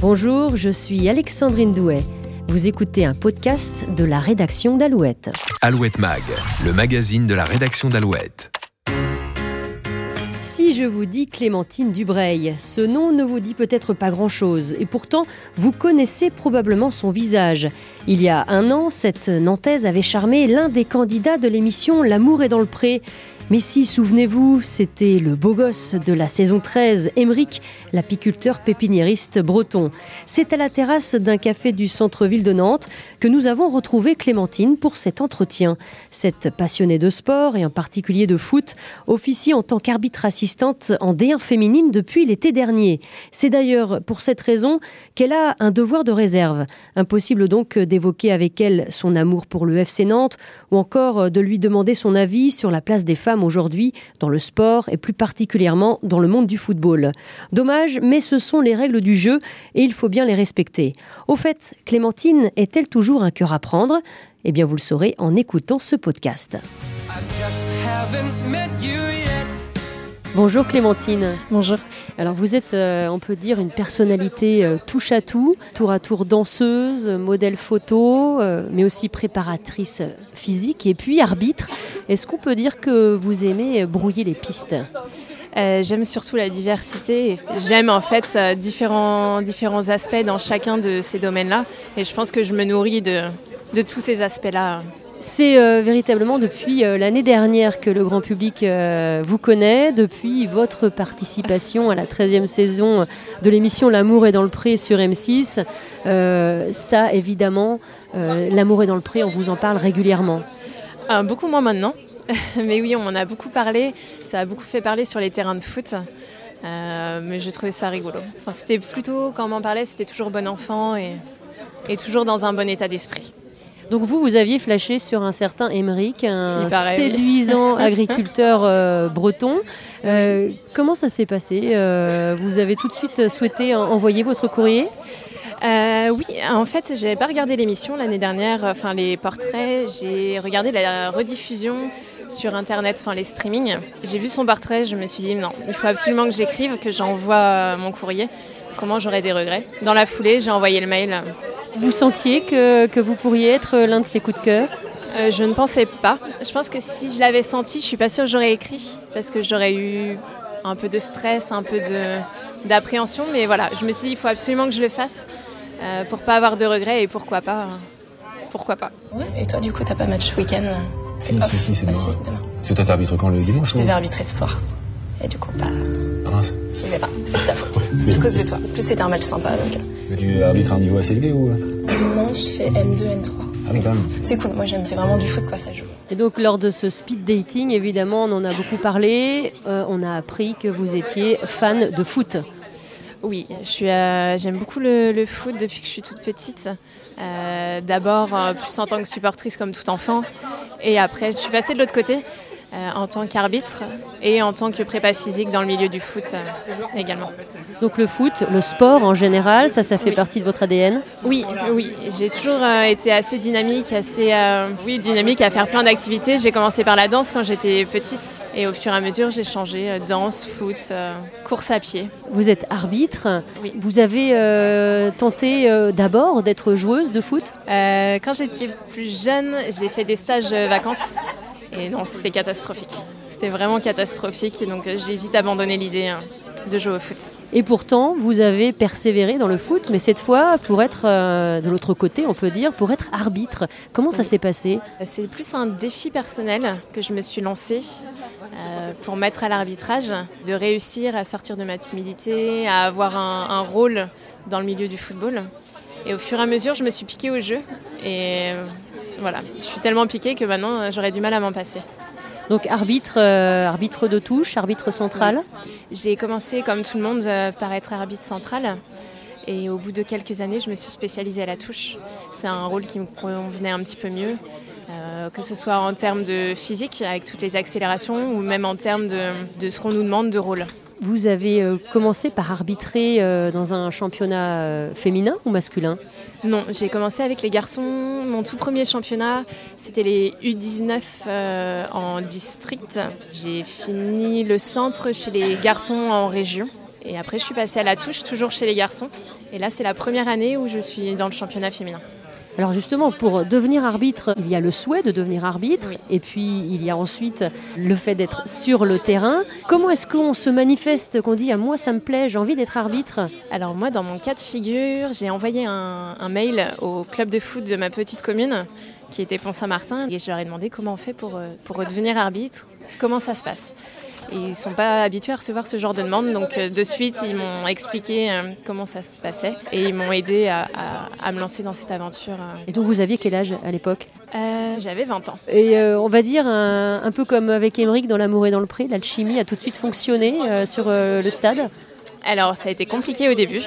Bonjour, je suis Alexandrine Douet. Vous écoutez un podcast de la rédaction d'Alouette. Alouette Mag, le magazine de la rédaction d'Alouette. Si je vous dis Clémentine Dubreuil, ce nom ne vous dit peut-être pas grand-chose, et pourtant vous connaissez probablement son visage. Il y a un an, cette Nantaise avait charmé l'un des candidats de l'émission L'amour est dans le pré. Mais si, souvenez-vous, c'était le beau gosse de la saison 13, Émeric, l'apiculteur pépiniériste breton. C'est à la terrasse d'un café du centre-ville de Nantes que nous avons retrouvé Clémentine pour cet entretien. Cette passionnée de sport et en particulier de foot officie en tant qu'arbitre assistante en D1 féminine depuis l'été dernier. C'est d'ailleurs pour cette raison qu'elle a un devoir de réserve. Impossible donc d'évoquer avec elle son amour pour le FC Nantes ou encore de lui demander son avis sur la place des femmes aujourd'hui dans le sport et plus particulièrement dans le monde du football. Dommage, mais ce sont les règles du jeu et il faut bien les respecter. Au fait, Clémentine est-elle toujours un cœur à prendre? Eh bien, vous le saurez en écoutant ce podcast. Bonjour Clémentine. Bonjour. Alors vous êtes, euh, on peut dire, une personnalité euh, touche à tout, tour à tour danseuse, modèle photo, euh, mais aussi préparatrice physique et puis arbitre. Est-ce qu'on peut dire que vous aimez brouiller les pistes? J'aime surtout la diversité. J'aime en fait différents, différents aspects dans chacun de ces domaines-là. Et je pense que je me nourris de, de tous ces aspects-là. C'est euh, véritablement depuis euh, l'année dernière que le grand public euh, vous connaît, depuis votre participation à la 13e saison de l'émission L'amour est dans le pré sur M6. ça, évidemment, L'amour est dans le pré, on vous en parle régulièrement. beaucoup moins maintenant, mais oui, on en a beaucoup parlé. Ça a beaucoup fait parler sur les terrains de foot. mais j'ai trouvé ça rigolo. Enfin, c'était plutôt, quand on m'en parlait, c'était toujours bon enfant et toujours dans un bon état d'esprit. Donc vous, vous aviez flashé sur un certain Émeric, un séduisant agriculteur euh, breton. Euh, comment ça s'est passé euh, Vous avez tout de suite souhaité envoyer votre courrier? Oui, en fait, j'avais pas regardé l'émission l'année dernière, enfin les portraits. J'ai regardé la rediffusion sur internet, enfin les streamings. J'ai vu son portrait, je me suis dit non, il faut absolument que j'écrive, que j'envoie mon courrier. Autrement, j'aurais des regrets. Dans la foulée, j'ai envoyé le mail vous sentiez que, vous pourriez être l'un de ces coups de cœur? Euh, Je ne pensais pas. Je pense que si je l'avais senti, je suis pas sûre que j'aurais écrit parce que j'aurais eu un peu de stress, un peu d'appréhension. Mais voilà, je me suis dit, il faut absolument que je le fasse euh, pour pas avoir de regrets et pourquoi pas. Pourquoi pas. et toi, du coup, t'as pas match week-end? Si, si, si, c'est demain. C'est toi, t'arbitres quand le dimanche Je devais arbitrer ce soir. Et du coup, bah. Ah, J'y vais pas, c'est de ta faute. C'est à cause de toi. En plus, c'était un match sympa. Donc... Euh. Mais tu arbitres à un niveau assez élevé ou? Non, je fais N2, N3. Ah oui, quand même. C'est cool, moi j'aime, c'est vraiment du foot quoi, ça joue. Et donc lors de ce speed dating, évidemment, on en a beaucoup parlé, euh, on a appris que vous étiez fan de foot. Oui, euh, j'aime beaucoup le, foot depuis que je suis toute petite. D'abord, plus en tant que supportrice comme tout enfant. Et après, je suis passée de l'autre côté. Euh, en tant qu'arbitre et en tant que prépa physique dans le milieu du foot euh, également. Donc le foot, le sport en général, ça, ça fait partie de votre ADN Oui, oui. J'ai toujours euh, été assez dynamique, assez oui, dynamique à faire plein d'activités. J'ai commencé par la danse quand j'étais petite et au fur et à mesure, j'ai changé danse, foot, course à pied. Vous êtes arbitre. Vous avez tenté d'abord d'être joueuse de foot? Quand j'étais plus jeune, j'ai fait des stages vacances et non, c'était catastrophique. C'était vraiment catastrophique. Donc euh, j'ai vite abandonné l'idée hein, de jouer au foot. Et pourtant, vous avez persévéré dans le foot, mais cette fois pour être euh, de l'autre côté, on peut dire, pour être arbitre. Comment ça s'est passé? C'est plus un défi personnel que je me suis lancé euh, pour mettre à l'arbitrage, de réussir à sortir de ma timidité, à avoir un, un, rôle dans le milieu du football. Et au fur et à mesure, je me suis piquée au jeu. Et voilà, je suis tellement piquée que maintenant euh, j'aurais du mal à m'en passer. Donc arbitre, euh, arbitre de touche, arbitre central J'ai commencé comme tout le monde euh, par être arbitre central. Et au bout de quelques années, je me suis spécialisée à la touche. C'est un rôle qui me convenait un petit peu mieux, que ce soit en termes de physique, avec toutes les accélérations, ou même en termes de, de ce qu'on nous demande de rôle. Vous avez euh, commencé par arbitrer euh, dans un championnat euh, féminin ou masculin? Non, j'ai commencé avec les garçons. Mon tout premier championnat, c'était les U19 en district. J'ai fini le centre chez les garçons en région. Et après, je suis passée à la touche, toujours chez les garçons. Et là, c'est la première année où je suis dans le championnat féminin. Alors justement, pour devenir arbitre, il y a le souhait de devenir arbitre, et puis il y a ensuite le fait d'être sur le terrain. Comment est-ce qu'on se manifeste, qu'on dit à moi ça me plaît, j'ai envie d'être arbitre Alors moi, dans mon cas de figure, j'ai envoyé un, un, mail au club de foot de ma petite commune, qui était Pont-Saint-Martin, et je leur ai demandé comment on fait pour, euh, pour devenir arbitre, comment ça se passe? Ils ne sont pas habitués à recevoir ce genre de demande. Donc euh, de suite, ils m'ont expliqué euh, comment ça se passait et ils m'ont aidé à, me lancer dans cette aventure. Et donc vous aviez quel âge à l'époque? J'avais 20 ans. Et on va dire un, peu comme avec Émeric dans L'amour et dans le pré, l'alchimie a tout de suite fonctionné sur le stade? Alors ça a été compliqué au début,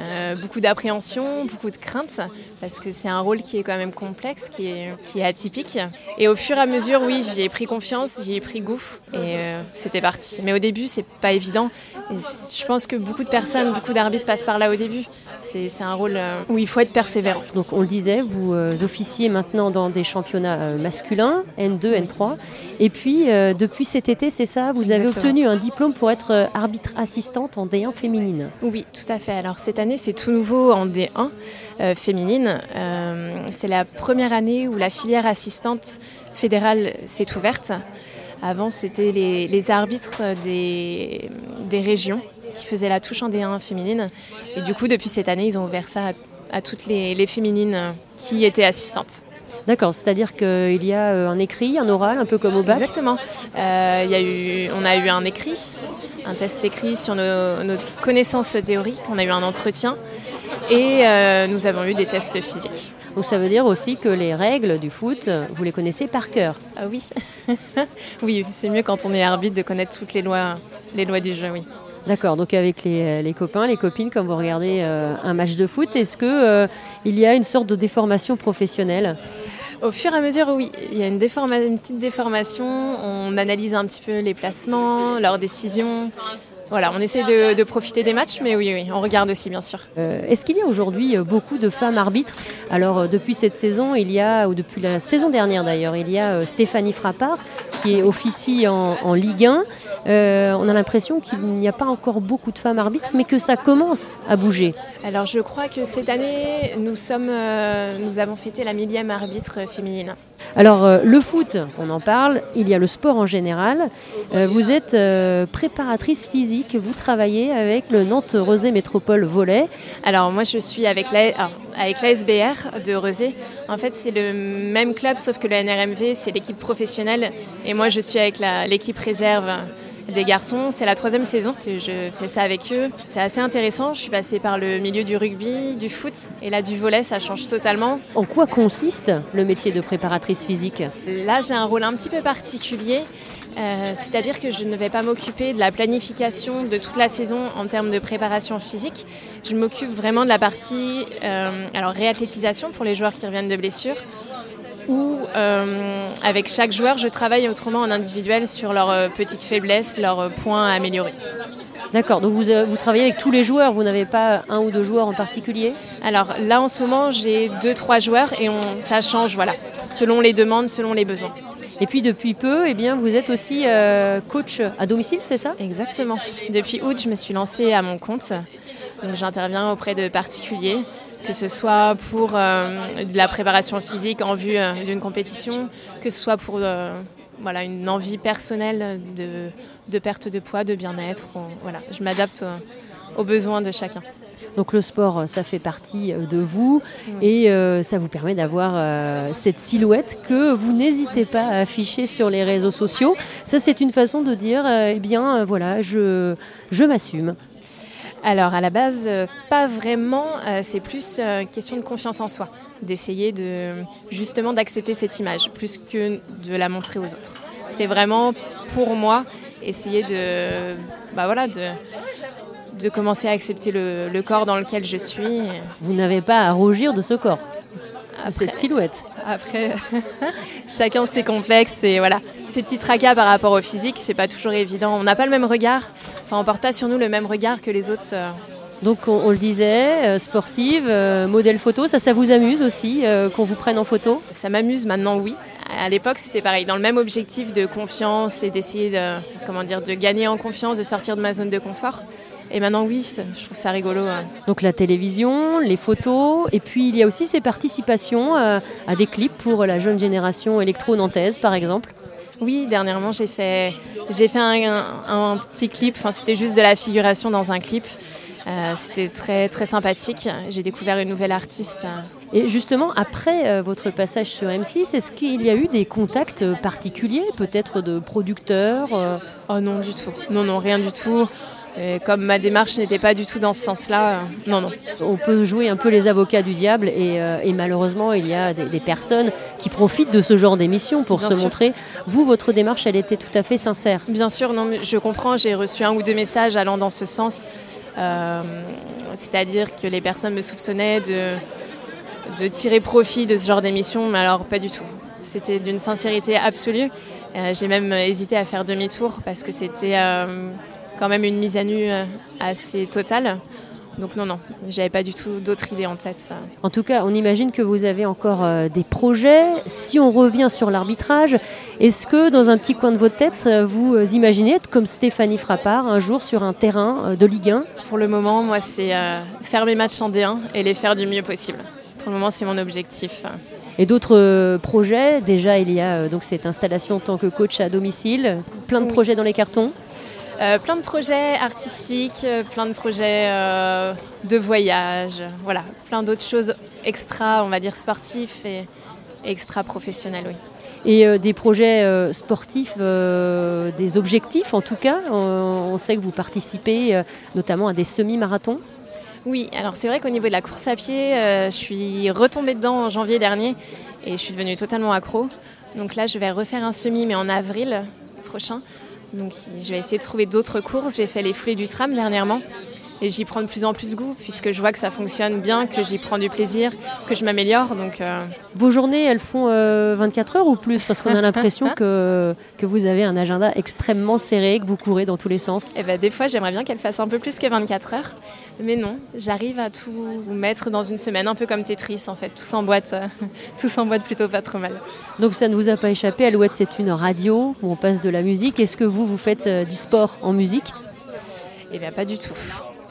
euh, beaucoup d'appréhension, beaucoup de crainte, parce que c'est un rôle qui est quand même complexe, qui est, qui est atypique. Et au fur et à mesure, oui, j'ai pris confiance, j'ai pris goût, et euh, c'était parti. Mais au début, c'est pas évident. Et je pense que beaucoup de personnes, beaucoup d'arbitres passent par là au début. C'est un rôle euh, où il faut être persévérant. Donc on le disait, vous officiez maintenant dans des championnats masculins, N2, N3, et puis depuis cet été, c'est ça, vous avez obtenu un diplôme pour être arbitre assistante en D1 féminine. Oui, tout à fait. Alors cette année, c'est tout nouveau en D1 euh, féminine. Euh, c'est la première année où la filière assistante fédérale s'est ouverte. Avant, c'était les, arbitres des, des, régions qui faisaient la touche en D1 féminine. Et du coup, depuis cette année, ils ont ouvert ça à, toutes les, les féminines qui étaient assistantes. D'accord, c'est-à-dire qu'il y a euh, un écrit, un oral, un peu comme au bac? Exactement. Euh, il y a eu, on a eu un écrit, un test écrit sur nos, connaissances théoriques, on a eu un entretien et euh, nous avons eu des tests physiques. Donc ça veut dire aussi que les règles du foot, vous les connaissez par cœur. Ah Oui, oui c'est mieux quand on est arbitre de connaître toutes les lois, les lois du jeu, oui. D'accord, donc avec les, copains, les copines, quand vous regardez un match de foot, est-ce qu'il il y a une sorte de déformation professionnelle? Au fur et à mesure, oui, il y a une, petite déformation. On analyse un petit peu les placements, leurs décisions. Voilà, on essaie de, profiter des matchs, mais oui, oui, on regarde aussi, bien sûr. Euh, est-ce qu'il y a aujourd'hui euh, beaucoup de femmes arbitres? Alors, euh, depuis cette saison, il y a, ou depuis la saison dernière d'ailleurs, il y a Stéphanie Frappard qui est officie en, Ligue 1. on a l'impression qu'il n'y a pas encore beaucoup de femmes arbitres, mais que ça commence à bouger. Alors, je crois que cette année, nous, sommes, nous avons fêté la millième arbitre féminine. Alors, le foot, on en parle, il y a le sport en général. vous êtes préparatrice physique que vous travaillez avec le Nantes Rosé Métropole Volet. Alors moi je suis avec la, ah, avec l'ASBR de Rosé. En fait c'est le même club sauf que le NRMV c'est l'équipe professionnelle et moi je suis avec l'équipe réserve des garçons. C'est la troisième saison que je fais ça avec eux. C'est assez intéressant. Je suis passée par le milieu du rugby, du foot et là du volet, ça change totalement. En quoi consiste le métier de préparatrice physique? Là, j'ai un rôle un petit peu particulier. Euh, c'est-à-dire que je ne vais pas m'occuper de la planification de toute la saison en termes de préparation physique. Je m'occupe vraiment de la partie euh, alors réathlétisation pour les joueurs qui reviennent de blessures, où euh, avec chaque joueur, je travaille autrement en individuel sur leurs petites faiblesses, leurs points à améliorer. D'accord, donc vous, vous, travaillez avec tous les joueurs, vous n'avez pas un ou deux joueurs en particulier? Alors là en ce moment j'ai deux, trois joueurs et on, ça change voilà, selon les demandes, selon les besoins. Et puis depuis peu, eh bien, vous êtes aussi euh, coach à domicile, c'est ça? Exactement. Depuis août, je me suis lancée à mon compte. Donc j'interviens auprès de particuliers, que ce soit pour euh, de la préparation physique en vue euh, d'une compétition, que ce soit pour voilà, une envie personnelle de, de, perte de poids, de bien-être. Voilà, je m'adapte aux besoins de chacun. Donc le sport, ça fait partie euh, de vous et euh, ça vous permet d'avoir euh, cette silhouette que vous n'hésitez pas à afficher sur les réseaux sociaux. Ça, c'est une façon de dire, eh bien, voilà, je, je m'assume. Alors à la base, pas vraiment. c'est plus question de confiance en soi, d'essayer de justement d'accepter cette image plus que de la montrer aux autres. C'est vraiment pour moi essayer de, bah voilà, de de commencer à accepter le, corps dans lequel je suis. Vous n'avez pas à rougir de ce corps, cette silhouette. Après, chacun ses complexes et voilà. Ces petits tracas par rapport au physique, c'est pas toujours évident. On n'a pas le même regard. Enfin, on porte pas sur nous le même regard que les autres. Euh. Donc on, le disait, euh, sportive, euh, modèle photo, ça, ça vous amuse aussi qu'on vous prenne en photo? Ça m'amuse maintenant, oui. À l'époque, c'était pareil, dans le même objectif de confiance et d'essayer de, comment dire, de gagner en confiance, de sortir de ma zone de confort. Et maintenant, oui, je trouve ça rigolo. Donc la télévision, les photos, et puis il y a aussi ces participations à, des clips pour la jeune génération électro-nantaise, par exemple. Oui, dernièrement, j'ai fait, j'ai fait un, petit clip. Enfin, c'était juste de la figuration dans un clip. Euh, c'était très, très sympathique. J'ai découvert une nouvelle artiste. Et justement, après euh, votre passage sur M6, est-ce qu'il y a eu des contacts particuliers, peut-être de producteurs euh? Oh non, du tout. Non, non, rien du tout. Comme ma démarche n'était pas du tout dans ce sens-là, non, non. On peut jouer un peu les avocats du diable et, malheureusement, il y a des, personnes qui profitent de ce genre d'émission pour se montrer. Vous, votre démarche, elle était tout à fait sincère. Bien sûr, non, je comprends. J'ai reçu un ou deux messages allant dans ce sens. Euh, c'est-à-dire que les personnes me soupçonnaient de, tirer profit de ce genre d'émission, mais alors pas du tout. C'était d'une sincérité absolue. Euh, j'ai même hésité à faire demi-tour parce que c'était euh, quand même une mise à nu assez totale. Donc non, non, j'avais pas du tout d'autres idées en tête. En tout cas, on imagine que vous avez encore euh, des projets. Si on revient sur l'arbitrage, est-ce que dans un petit coin de votre tête, euh, vous euh, imaginez être comme Stéphanie Frappard un jour sur un terrain de Ligue 1 Pour le moment, moi, c'est faire mes matchs en D1 et les faire du mieux possible. Pour le moment, c'est mon objectif. Et d'autres projets, déjà il y a donc cette installation en tant que coach à domicile, plein de projets dans les cartons? Euh, plein de projets artistiques, euh, plein de projets euh, de voyage, voilà, plein d'autres choses extra, on va dire sportifs et extra professionnels, oui. Et des projets sportifs, des objectifs en tout cas. On, sait que vous participez notamment à des semi-marathons. Oui, alors c'est vrai qu'au niveau de la course à pied, je suis retombée dedans en janvier dernier et je suis devenue totalement accro. Donc là, je vais refaire un semi, mais en avril prochain. Donc je vais essayer de trouver d'autres courses. J'ai fait les foulées du tram dernièrement et j'y prends de plus en plus goût puisque je vois que ça fonctionne bien, que j'y prends du plaisir, que je m'améliore. Donc, euh. Vos journées, elles font 24 euh, heures ou plus? Parce qu'on a l'impression que, que vous avez un agenda extrêmement serré, que vous courez dans tous les sens. Et eh ben, des fois, j'aimerais bien qu'elle fasse un peu plus que 24 heures. Mais non, j'arrive à tout mettre dans une semaine, un peu comme Tetris en fait. Tout s'emboîte, tout s'emboîte plutôt pas trop mal. Donc ça ne vous a pas échappé, Alouette c'est une radio où on passe de la musique. Est-ce que vous, vous faites euh, du sport en musique? Eh bien pas du tout.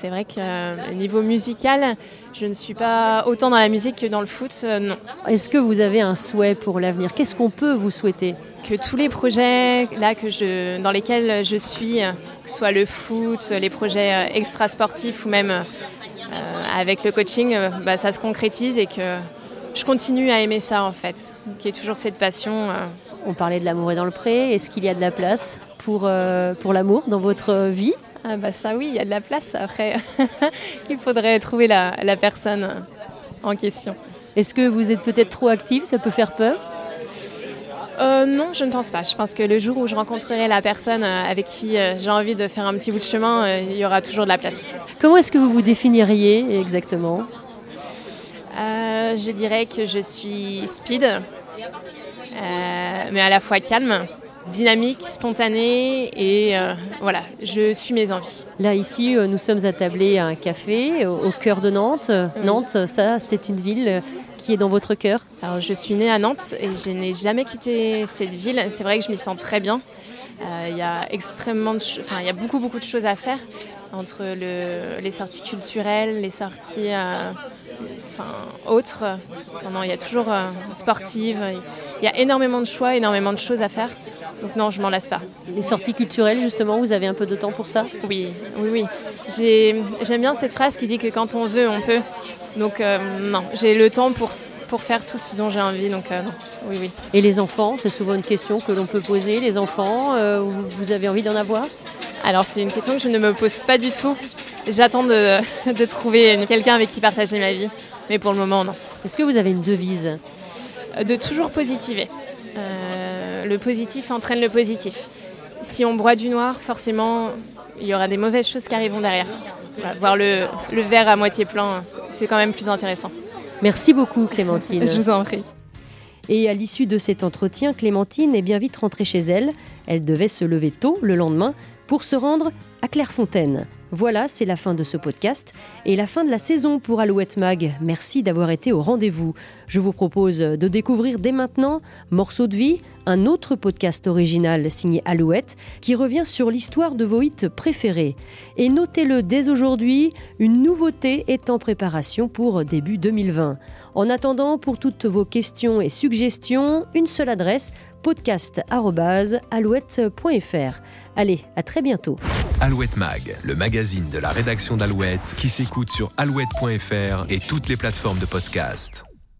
C'est vrai que euh, niveau musical, je ne suis pas autant dans la musique que dans le foot, euh, non. Est-ce que vous avez un souhait pour l'avenir? Qu'est-ce qu'on peut vous souhaiter? Que tous les projets là que je, dans lesquels je suis, que ce soit le foot, les projets euh, extra-sportifs ou même avec le coaching, bah, ça se concrétise et que je continue à aimer ça en fait, qui est toujours cette passion. On parlait de l'amour et dans le pré. Est-ce qu'il y a de la place pour, pour l'amour dans votre vie? Ah bah ça oui, il y a de la place. Après, il faudrait trouver la, personne en question. Est-ce que vous êtes peut-être trop active? Ça peut faire peur? Euh, non, je ne pense pas. Je pense que le jour où je rencontrerai la personne euh, avec qui euh, j'ai envie de faire un petit bout de chemin, il y aura toujours de la place. Comment est-ce que vous vous définiriez exactement? Je dirais que je suis speed, mais à la fois calme dynamique, spontanée et euh, voilà, je suis mes envies. Là ici, euh, nous sommes attablés à un café au, cœur de Nantes. Nantes, ça c'est une ville qui est dans votre cœur Alors je suis née à Nantes et je n'ai jamais quitté cette ville. C'est vrai que je m'y sens très bien. Euh, il y a extrêmement de enfin il y a beaucoup beaucoup de choses à faire entre le, les sorties culturelles, les sorties enfin, autres. non, il y a toujours sportives. Il y a énormément de choix, énormément de choses à faire. Donc non, je m'en lasse pas. Les sorties culturelles, justement, vous avez un peu de temps pour ça? Oui, oui, oui. J'aime bien cette phrase qui dit que quand on veut, on peut. Donc euh, non, j'ai le temps pour, pour faire tout ce dont j'ai envie. Donc euh, non, oui, oui. Et les enfants, c'est souvent une question que l'on peut poser. Les enfants, euh, vous avez envie d'en avoir? Alors c'est une question que je ne me pose pas du tout. J'attends de, de trouver quelqu'un avec qui partager ma vie. Mais pour le moment, non. Est-ce que vous avez une devise? De toujours positiver le positif entraîne le positif. Si on broie du noir, forcément, il y aura des mauvaises choses qui arriveront derrière. voir le, verre à moitié plein, c'est quand même plus intéressant. Merci beaucoup, Clémentine. Je vous en prie. Et à l'issue de cet entretien, Clémentine est bien vite rentrée chez elle. Elle devait se lever tôt le lendemain pour se rendre à Clairefontaine. Voilà, c'est la fin de ce podcast et la fin de la saison pour Alouette Mag. Merci d'avoir été au rendez-vous. Je vous propose de découvrir dès maintenant Morceau de vie, un autre podcast original signé Alouette qui revient sur l'histoire de vos hits préférés. Et notez-le dès aujourd'hui, une nouveauté est en préparation pour début 2020. En attendant, pour toutes vos questions et suggestions, une seule adresse podcast.alouette.fr. Allez, à très bientôt. Alouette Mag, le magazine de la rédaction d'Alouette qui s'écoute sur alouette.fr et toutes les plateformes de podcast.